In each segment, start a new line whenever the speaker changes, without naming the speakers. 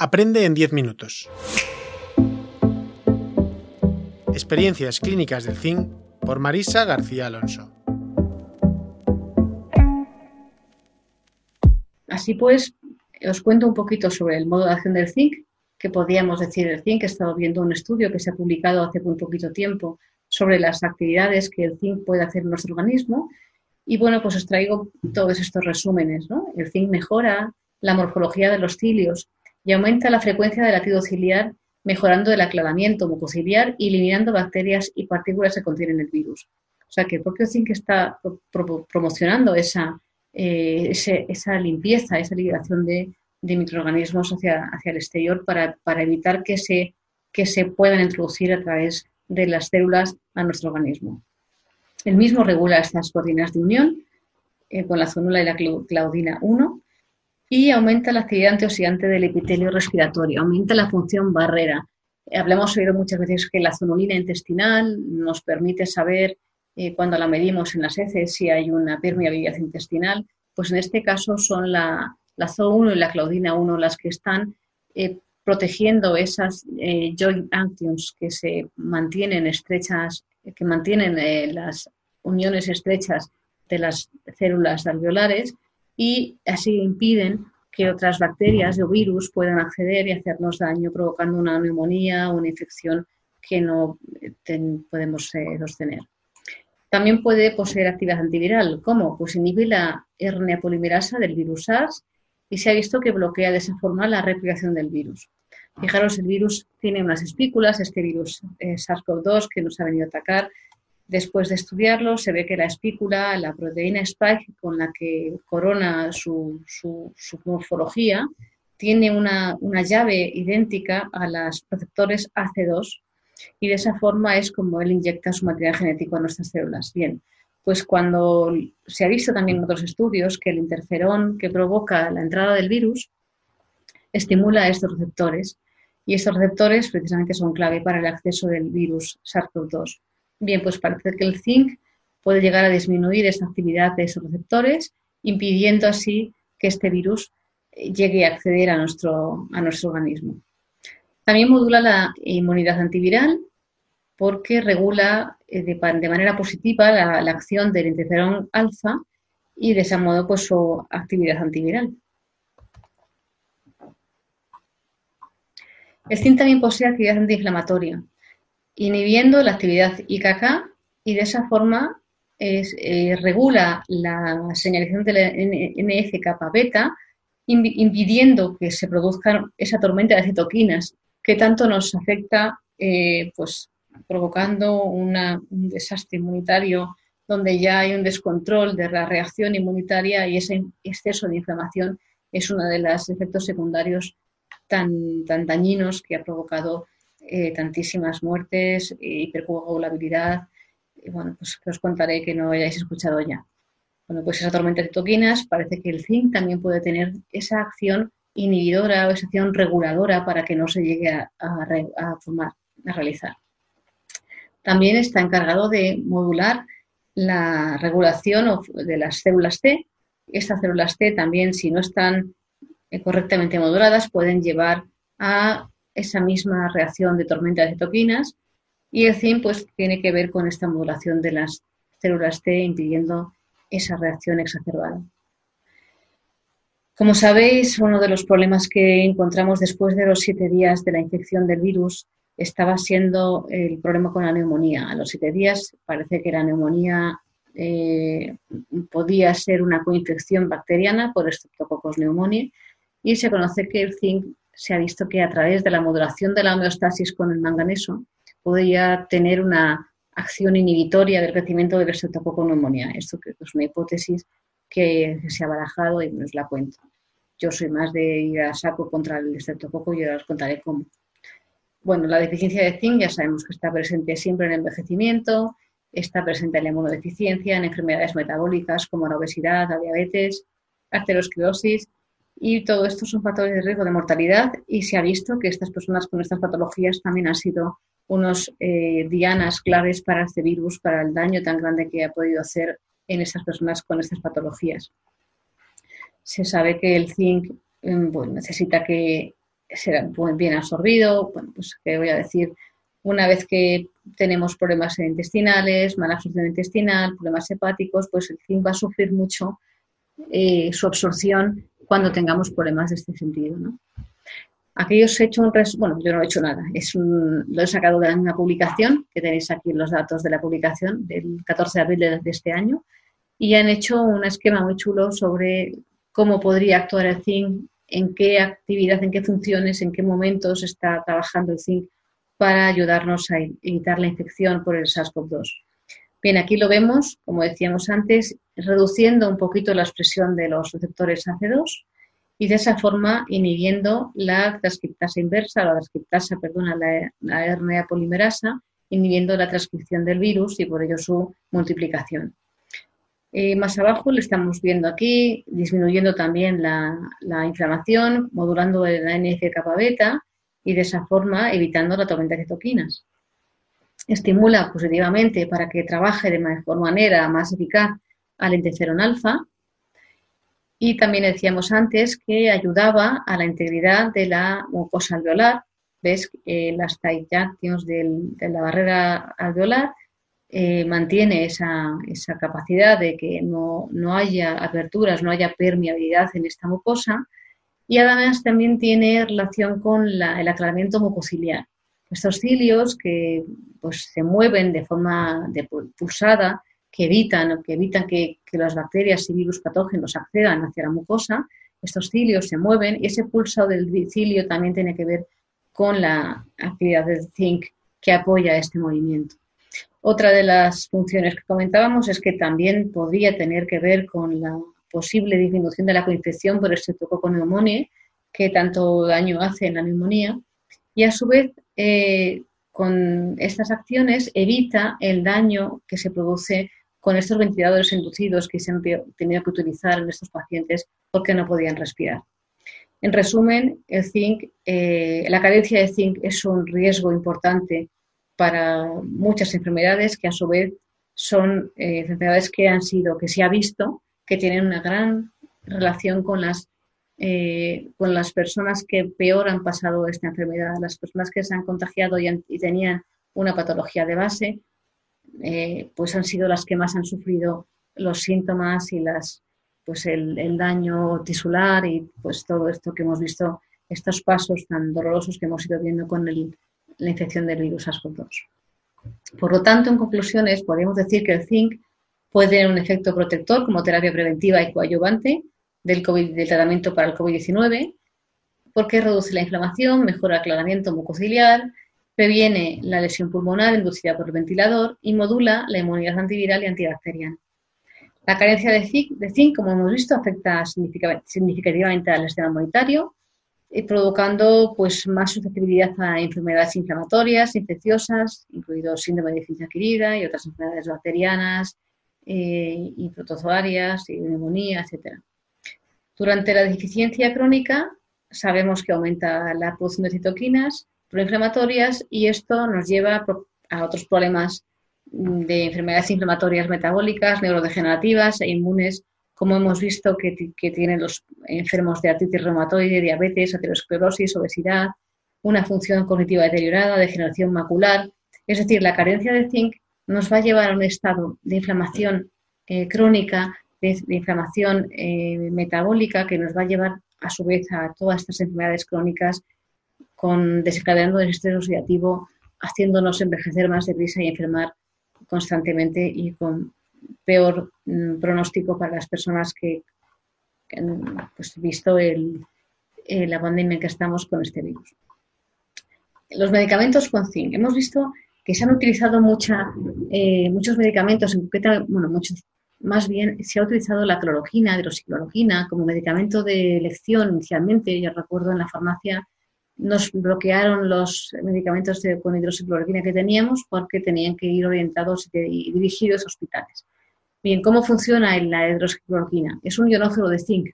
Aprende en 10 minutos. Experiencias clínicas del zinc por Marisa García Alonso.
Así pues, os cuento un poquito sobre el modo de acción del zinc, que podríamos decir el zinc. He estado viendo un estudio que se ha publicado hace muy poquito tiempo sobre las actividades que el zinc puede hacer en nuestro organismo. Y bueno, pues os traigo todos estos resúmenes. El zinc mejora la morfología de los cilios, y aumenta la frecuencia del latido ciliar, mejorando el aclaramiento mucociliar y eliminando bacterias y partículas que contienen el virus. O sea que el propio zinc está promocionando esa, eh, esa limpieza, esa liberación de, microorganismos hacia, hacia, el exterior para, evitar que se, que se puedan introducir a través de las células a nuestro organismo. El mismo regula estas coordenadas de unión eh, con la zonula y la claudina 1 y aumenta la actividad antioxidante del epitelio respiratorio, aumenta la función barrera. Hablamos oído muchas veces que la zonulina intestinal nos permite saber eh, cuando la medimos en las heces si hay una permeabilidad intestinal, pues en este caso son la, la ZO1 y la claudina 1 las que están eh, protegiendo esas eh, joint actions que se mantienen estrechas, que mantienen las uniones estrechas de las células alveolares y así impiden que otras bacterias o virus puedan acceder y hacernos daño, provocando una neumonía o una infección que no eh, podemos eh, sostener. También puede poseer actividad antiviral. ¿Cómo? Pues inhibe la RNA polimerasa del virus SARS y se ha visto que bloquea de esa forma la replicación del virus. Fijaros, el virus tiene unas espículas, este virus eh, SARS-CoV-2 que nos ha venido a atacar, Después de estudiarlo, se ve que la espícula, la proteína spike con la que corona su, morfología, tiene una, llave idéntica a los receptores AC2 y de esa forma es como él inyecta su material genético a nuestras células. Bien, pues cuando se ha visto también en otros estudios que el interferón que provoca la entrada del virus estimula estos receptores y estos receptores precisamente son clave para el acceso del virus SARS-CoV-2. Bien, pues parece que el zinc puede llegar a disminuir esa actividad de esos receptores, impidiendo así que este virus eh, llegue a acceder a nuestro, a nuestro organismo. También modula la inmunidad antiviral porque regula eh, de, manera positiva la, acción del interferón alfa y de ese modo pues su actividad antiviral. El zinc también posee actividad antiinflamatoria inhibiendo la actividad IKK y de esa forma eh, regula la señalización de la NF-kappa beta, impidiendo que se produzca esa tormenta de citoquinas que tanto nos afecta, eh, pues provocando un desastre inmunitario donde ya hay un descontrol de la reacción inmunitaria y ese exceso de inflamación es uno de los efectos secundarios tan, tan dañinos que ha provocado eh, tantísimas muertes, hipercoagulabilidad, y bueno, pues os contaré que no hayáis escuchado ya. Bueno, pues esa tormenta de toquinas parece que el zinc también puede tener esa acción inhibidora o esa acción reguladora para que no se llegue a, formar, a realizar. También está encargado de modular la regulación de las células T. Estas células T también, si no están eh, correctamente moduladas, pueden llevar a esa misma reacción de tormenta de citoquinas y el zinc pues tiene que ver con esta modulación de las células T impidiendo esa reacción exacerbada. Como sabéis, uno de los problemas que encontramos después de los siete días de la infección del virus estaba siendo el problema con la neumonía. A los siete días parece que la neumonía eh, podía ser una coinfección bacteriana por Streptococcus pneumoniae y se conoce que el zinc se ha visto que a través de la modulación de la homeostasis con el manganeso podría tener una acción inhibitoria del crecimiento del estreptococo neumonía. Esto es una hipótesis que se ha barajado y nos la cuento. Yo soy más de ir a saco contra el estreptococo y ahora os contaré cómo. Bueno, la deficiencia de zinc ya sabemos que está presente siempre en el envejecimiento, está presente en la inmunodeficiencia, en enfermedades metabólicas como la obesidad, la diabetes, arteriosclerosis y todo esto son factores de riesgo de mortalidad y se ha visto que estas personas con estas patologías también han sido unos eh, dianas claves para este virus, para el daño tan grande que ha podido hacer en estas personas con estas patologías. Se sabe que el zinc em, necesita que será bien absorbido, bueno, pues que voy a decir, una vez que tenemos problemas intestinales, mala absorción intestinal, problemas hepáticos, pues el zinc va a sufrir mucho eh, su absorción cuando tengamos problemas de este sentido. ¿no? Aquí he hecho un bueno, yo no he hecho nada, es lo he sacado de una publicación, que tenéis aquí los datos de la publicación del 14 de abril de, de este año, y han hecho un esquema muy chulo sobre cómo podría actuar el zinc, en qué actividad, en qué funciones, en qué momentos está trabajando el zinc para ayudarnos a evitar la infección por el SARS-CoV-2. Bien, aquí lo vemos, como decíamos antes, reduciendo un poquito la expresión de los receptores AC2 y de esa forma inhibiendo la transcriptasa inversa, la transcriptasa, perdona, la, RNA polimerasa, inhibiendo la transcripción del virus y por ello su multiplicación. Eh, más abajo lo estamos viendo aquí, disminuyendo también la, la inflamación, modulando la NF-kappa beta y de esa forma evitando la tormenta de citoquinas. Estimula positivamente para que trabaje de mejor manera, más eficaz, al interferón alfa. Y también decíamos antes que ayudaba a la integridad de la mucosa alveolar. ¿Ves? Eh, las taillations de la barrera alveolar eh, mantiene esa, esa, capacidad de que no, no, haya aperturas, no haya permeabilidad en esta mucosa y además también tiene relación con el aclaramiento mucociliar. Estos cilios que pues, se mueven de forma pulsada, que evitan, que, evitan que, las bacterias y virus patógenos accedan hacia la mucosa, estos cilios se mueven y ese pulsado del cilio también tiene que ver con la actividad del zinc que apoya este movimiento. Otra de las funciones que comentábamos es que también podría tener que ver con la posible disminución de la coinfección por estreptococo neumoniae, que tanto daño hace en la neumonía, y a su vez eh, con estas acciones evita el daño que se produce con estos ventiladores inducidos que se han tenido que utilizar en estos pacientes porque no podían respirar. En resumen, el zinc, eh, la carencia de zinc es un riesgo importante para muchas enfermedades que a su vez son eh, enfermedades que han sido, que se ha visto que tienen una gran relación con las, eh, con las personas que peor han pasado esta enfermedad, las personas que se han contagiado y, tenían una patología de base, eh, pues han sido las que más han sufrido los síntomas y las, pues el, daño tisular y pues todo esto que hemos visto, estos pasos tan dolorosos que hemos ido viendo con la infección del virus SARS-CoV-2. Por lo tanto, en conclusiones, podemos decir que el zinc Puede tener un efecto protector como terapia preventiva y coadyuvante del, tratamiento para el COVID-19, porque reduce la inflamación, mejora el aclaramiento mucociliar, previene la lesión pulmonar inducida por el ventilador y modula la inmunidad antiviral y antibacteriana. La carencia de zinc, como hemos visto, afecta significativamente al sistema inmunitario, eh, provocando pues, más susceptibilidad a enfermedades inflamatorias, infecciosas, incluido síndrome de deficiencia adquirida y otras enfermedades bacterianas, eh, y protozoarias y neumonía, etc. Durante la deficiencia crónica sabemos que aumenta la producción de citoquinas proinflamatorias y esto nos lleva a otros problemas de enfermedades inflamatorias metabólicas, neurodegenerativas e inmunes, como hemos visto que, que tienen los enfermos de artritis reumatoide, diabetes, aterosclerosis, obesidad, una función cognitiva deteriorada, degeneración macular. Es decir, la carencia de zinc nos va a llevar a un estado de inflamación eh, crónica, de, inflamación eh, metabólica, que nos va a llevar a su vez a todas estas enfermedades crónicas, con desencadenando el estrés oxidativo, haciéndonos envejecer más deprisa y enfermar constantemente y con peor mm, pronóstico para las personas que, han pues, visto el, la pandemia en que estamos con este virus. Los medicamentos con zinc. Hemos visto que se han utilizado mucha, eh, muchos medicamentos, en concreto, bueno, muchos, más bien se ha utilizado la cloroquina, hidroxicloroquina, como medicamento de elección inicialmente. Yo recuerdo en la farmacia nos bloquearon los medicamentos de, con hidroxicloroquina que teníamos porque tenían que ir orientados y dirigidos a hospitales. Bien, ¿cómo funciona la hidroxicloroquina? Es un ionófero de zinc.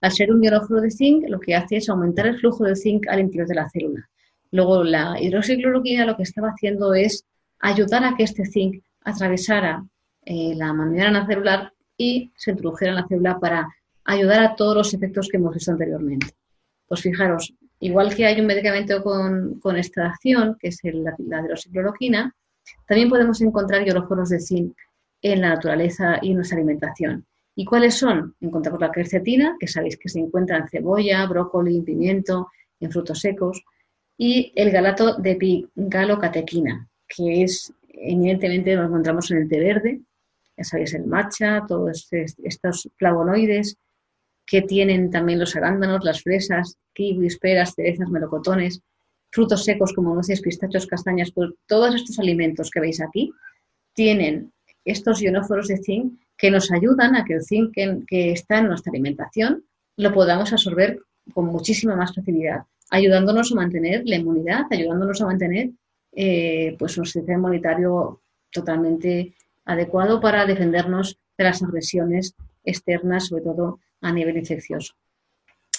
Al ser un ionófero de zinc, lo que hace es aumentar el flujo de zinc al interior de la célula. Luego, la hidroxicloroquina lo que estaba haciendo es ayudar a que este zinc atravesara eh, la membrana celular y se introdujera en la célula para ayudar a todos los efectos que hemos visto anteriormente. Pues fijaros, Igual que hay un medicamento con, con extracción, que es la, la hidroxicloroquina, también podemos encontrar ioróforos de zinc en la naturaleza y en nuestra alimentación. ¿Y cuáles son? Encontramos la quercetina, que sabéis que se encuentra en cebolla, brócoli, pimiento, en frutos secos, y el galato de pigalocatequina, que es evidentemente lo encontramos en el té verde, ya sabéis, el matcha, todos estos flavonoides que tienen también los arándanos, las fresas, kiwis, peras, cerezas, melocotones, frutos secos como nueces, pistachos, castañas, pues todos estos alimentos que veis aquí tienen estos ionóforos de zinc que nos ayudan a que el zinc que, está en nuestra alimentación lo podamos absorber con muchísima más facilidad, ayudándonos a mantener la inmunidad, ayudándonos a mantener eh, pues un sistema inmunitario totalmente adecuado para defendernos de las agresiones externas, sobre todo a nivel infeccioso.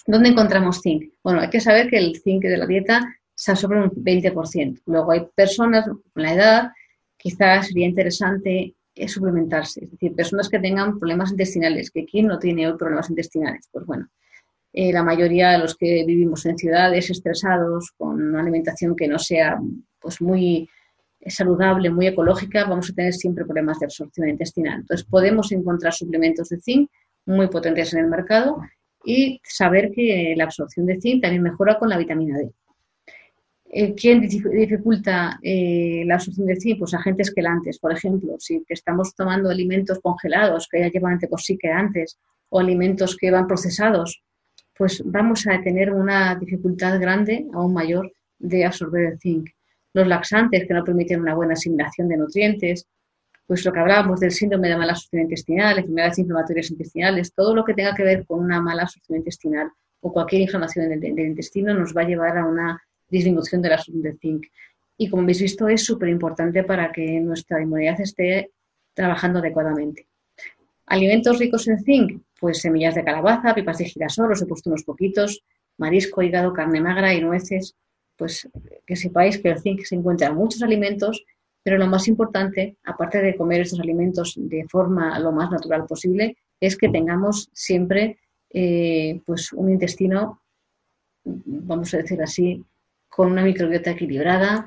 ¿Dónde encontramos zinc? Bueno, hay que saber que el zinc de la dieta se absorbe un 20%. Luego hay personas con la edad, quizás sería interesante es suplementarse. Es decir, personas que tengan problemas intestinales, que ¿quién no tiene hoy problemas intestinales? Pues bueno, eh, la mayoría de los que vivimos en ciudades estresados, con una alimentación que no sea pues muy saludable, muy ecológica, vamos a tener siempre problemas de absorción intestinal. Entonces, podemos encontrar suplementos de zinc muy potentes en el mercado y saber que la absorción de zinc también mejora con la vitamina D. Eh, ¿Quién dificulta eh, la absorción de zinc? Pues agentes quelantes, por ejemplo, si estamos tomando alimentos congelados que ya llevan antes o alimentos que van procesados, pues vamos a tener una dificultad grande, aún mayor, de absorber el zinc. Los laxantes que no permiten una buena asimilación de nutrientes, pues lo que hablábamos del síndrome de mala absorción intestinal, enfermedades inflamatorias intestinales, todo lo que tenga que ver con una mala absorción intestinal o cualquier inflamación del intestino nos va a llevar a una disminución de la absorción de zinc. Y como habéis visto, es súper importante para que nuestra inmunidad esté trabajando adecuadamente. Alimentos ricos en zinc, pues semillas de calabaza, pipas de girasol, os he puesto unos poquitos, marisco, hígado, carne magra y nueces. Pues que sepáis que el zinc se encuentra en muchos alimentos, pero lo más importante, aparte de comer estos alimentos de forma lo más natural posible, es que tengamos siempre eh, pues un intestino, vamos a decir así, con una microbiota equilibrada,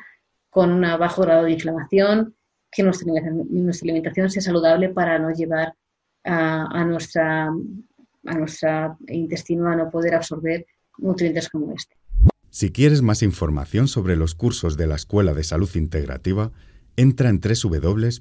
con un bajo grado de inflamación, que nuestra, alimentación sea saludable para no llevar a, nuestra, a nuestro intestino a no poder absorber nutrientes como este.
Si quieres más información sobre los cursos de la Escuela de Salud Integrativa, entra en www.esi.academy.